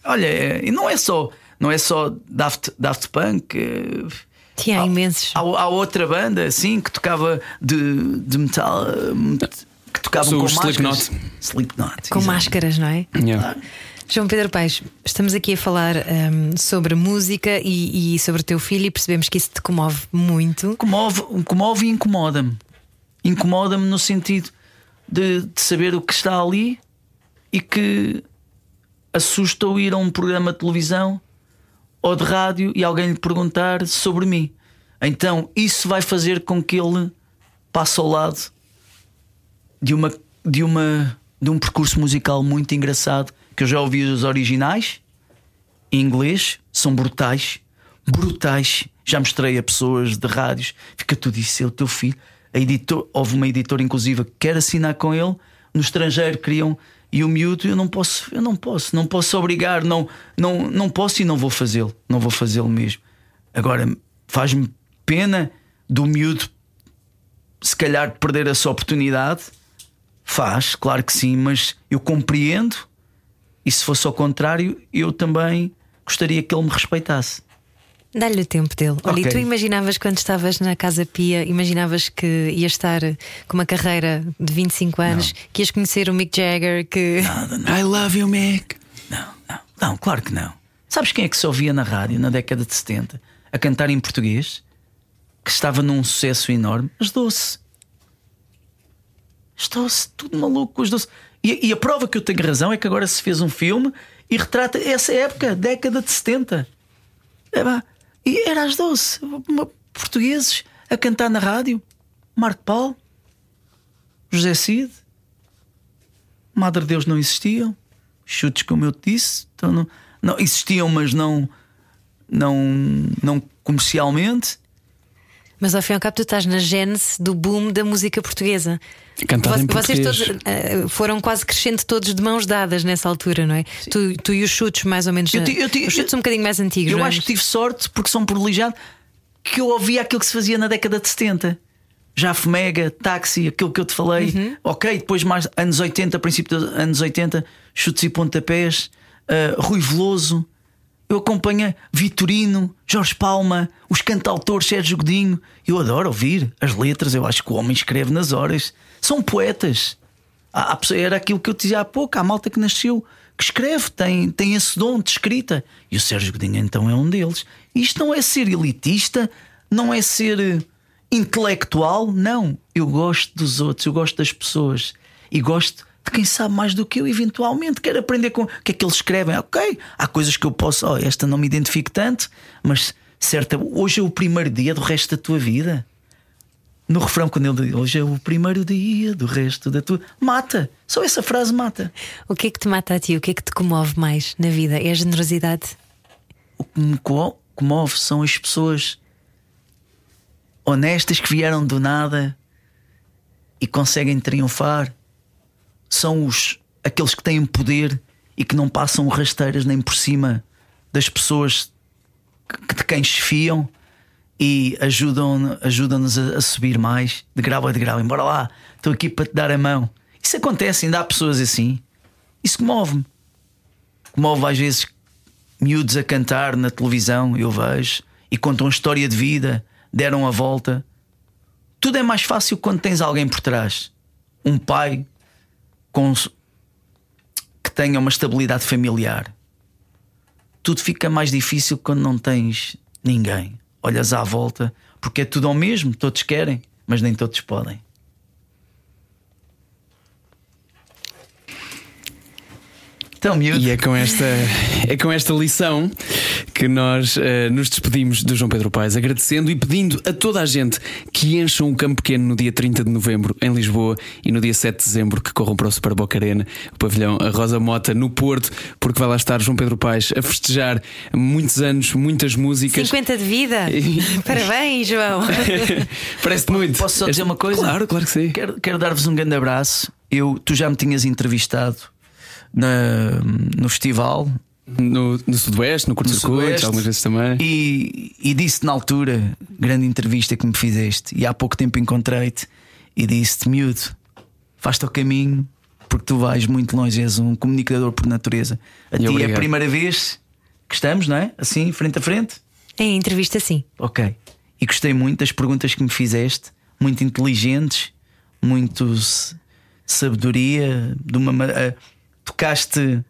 olha, é, e não é só. Não é só Daft, Daft Punk. É, tinha há, imensos. Há, há, outra banda, sim, que tocava de, de metal. Que tocavam com máscaras. Slipknot. Com exatamente. máscaras, não é? Yeah. João Pedro Paes, estamos aqui a falar um, sobre música e, e, sobre o teu filho e percebemos que isso te comove muito. Comove, comove e incomoda-me. Incomoda-me no sentido de, de, saber o que está ali e que assusta o ir a um programa de televisão ou de rádio e alguém lhe perguntar sobre mim. Então isso vai fazer com que ele passe ao lado de uma de uma de um percurso musical muito engraçado que eu já ouvi os originais em inglês são brutais, brutais. Já mostrei a pessoas de rádios, fica tudo isso, é o teu filho. A editor, houve uma editora inclusive que quer assinar com ele no estrangeiro queriam e o miúdo, eu não posso, eu não posso, não posso obrigar, não, não, não posso e não vou fazê-lo, não vou fazê-lo mesmo. Agora, faz-me pena do miúdo, se calhar, perder essa oportunidade. Faz, claro que sim, mas eu compreendo. E se fosse ao contrário, eu também gostaria que ele me respeitasse. Dá-lhe o tempo dele. Olha, e tu imaginavas quando estavas na Casa Pia, imaginavas que ias estar com uma carreira de 25 anos, não. que ias conhecer o Mick Jagger, que. Nada, não. I love you, Mick. Não, não, não, claro que não. Sabes quem é que se ouvia na rádio na década de 70 a cantar em português? Que estava num sucesso enorme? As Doce. Doce, tudo maluco, as Doce. E, e a prova que eu tenho razão é que agora se fez um filme e retrata essa época, década de 70. É pá. E era às 12, portugueses a cantar na rádio. Marco Paulo, José Cid, Madre Deus não existiam. Chutes, como eu te disse, então não, não existiam, mas não, não, não comercialmente. Mas ao fim e ao cabo, tu estás na gênese do boom da música portuguesa. Cantado em Vocês todos uh, foram quase crescendo todos de mãos dadas nessa altura, não é? Tu, tu, e os chutes, mais ou menos. Eu, eu, eu, os chutes um bocadinho mais antigos. Eu é? acho que tive sorte porque um privilegiado que eu ouvia aquilo que se fazia na década de 70. já Mega, táxi, aquilo que eu te falei. Uhum. Ok, depois mais anos 80, princípio dos anos 80, chutes e pontapés, uh, Rui Veloso. Eu acompanho Vitorino, Jorge Palma, os cantautores Sérgio Godinho. Eu adoro ouvir as letras, eu acho que o homem escreve nas horas. São poetas. Há, era aquilo que eu te dizia há pouco, há malta que nasceu, que escreve, tem, tem esse dom de escrita. E o Sérgio Godinho então é um deles. Isto não é ser elitista, não é ser eh, intelectual, não. Eu gosto dos outros, eu gosto das pessoas e gosto de quem sabe mais do que eu, eventualmente. Quero aprender com o que é que eles escrevem. Ok, há coisas que eu posso, oh, esta não me identifico tanto, mas certa, hoje é o primeiro dia do resto da tua vida. No refrão, quando ele diz hoje é o primeiro dia do resto da tua. Mata! Só essa frase mata. O que é que te mata a ti? O que é que te comove mais na vida? É a generosidade? O que me comove são as pessoas honestas que vieram do nada e conseguem triunfar são os aqueles que têm poder e que não passam rasteiras nem por cima das pessoas de quem se fiam e ajudam-nos ajudam a, a subir mais de grau a de grau. Embora lá, estou aqui para te dar a mão. Isso acontece, ainda há pessoas assim. Isso comove-me. Comove às vezes miúdos a cantar na televisão, eu vejo, e contam história de vida, deram a volta. Tudo é mais fácil quando tens alguém por trás. Um pai com, que tenha uma estabilidade familiar. Tudo fica mais difícil quando não tens ninguém. Olhas à volta, porque é tudo ao mesmo, todos querem, mas nem todos podem. Então, miúdo. E é com esta, é com esta lição que nós uh, nos despedimos do João Pedro Paes, agradecendo e pedindo a toda a gente que encham um campo pequeno no dia 30 de novembro em Lisboa e no dia 7 de dezembro que corram para o Super Boca Arena, o pavilhão a Rosa Mota no Porto, porque vai lá estar João Pedro Paes a festejar muitos anos, muitas músicas. 50 de vida! [laughs] [laughs] Parabéns, João! [laughs] Parece-te muito. Posso só dizer uma coisa? Claro, claro que sim. Quero, quero dar-vos um grande abraço. Eu, tu já me tinhas entrevistado na, no festival. No, no Sudoeste, no curto-circuito, algumas vezes também. E, e disse na altura, grande entrevista que me fizeste, e há pouco tempo encontrei-te e disse-te, miúdo, faz-te ao caminho, porque tu vais muito longe, és um comunicador por natureza. A e ti obrigado. é a primeira vez que estamos, não é? Assim, frente a frente? Em entrevista, sim. Ok. E gostei muito das perguntas que me fizeste, muito inteligentes, muito sabedoria, de uma tocaste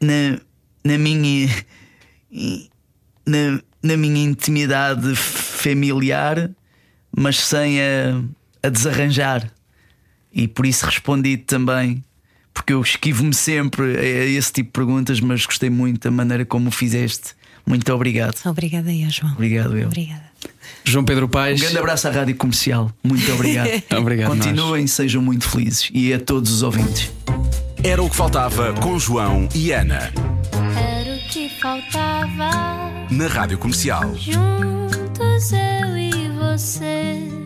na, na minha na, na minha intimidade familiar, mas sem a, a desarranjar. E por isso respondi também, porque eu esquivo-me sempre a esse tipo de perguntas, mas gostei muito da maneira como o fizeste. Muito obrigado. Obrigada aí, João. Obrigado, eu. Obrigada. João Pedro Paes. Um grande abraço à Rádio Comercial. Muito obrigado. [laughs] obrigado. Continuem, nós. sejam muito felizes. E a todos os ouvintes. Era o que faltava com João e Ana. Era o que faltava. Na Rádio Comercial. Juntos eu e você.